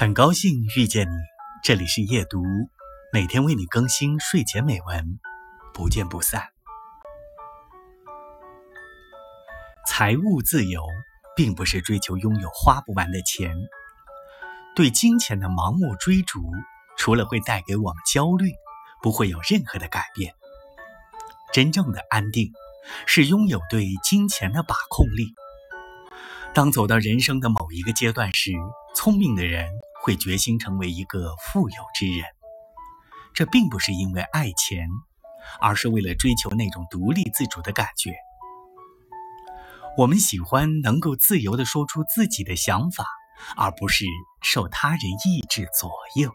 很高兴遇见你，这里是夜读，每天为你更新睡前美文，不见不散。财务自由并不是追求拥有花不完的钱，对金钱的盲目追逐，除了会带给我们焦虑，不会有任何的改变。真正的安定，是拥有对金钱的把控力。当走到人生的某一个阶段时，聪明的人会决心成为一个富有之人。这并不是因为爱钱，而是为了追求那种独立自主的感觉。我们喜欢能够自由地说出自己的想法，而不是受他人意志左右。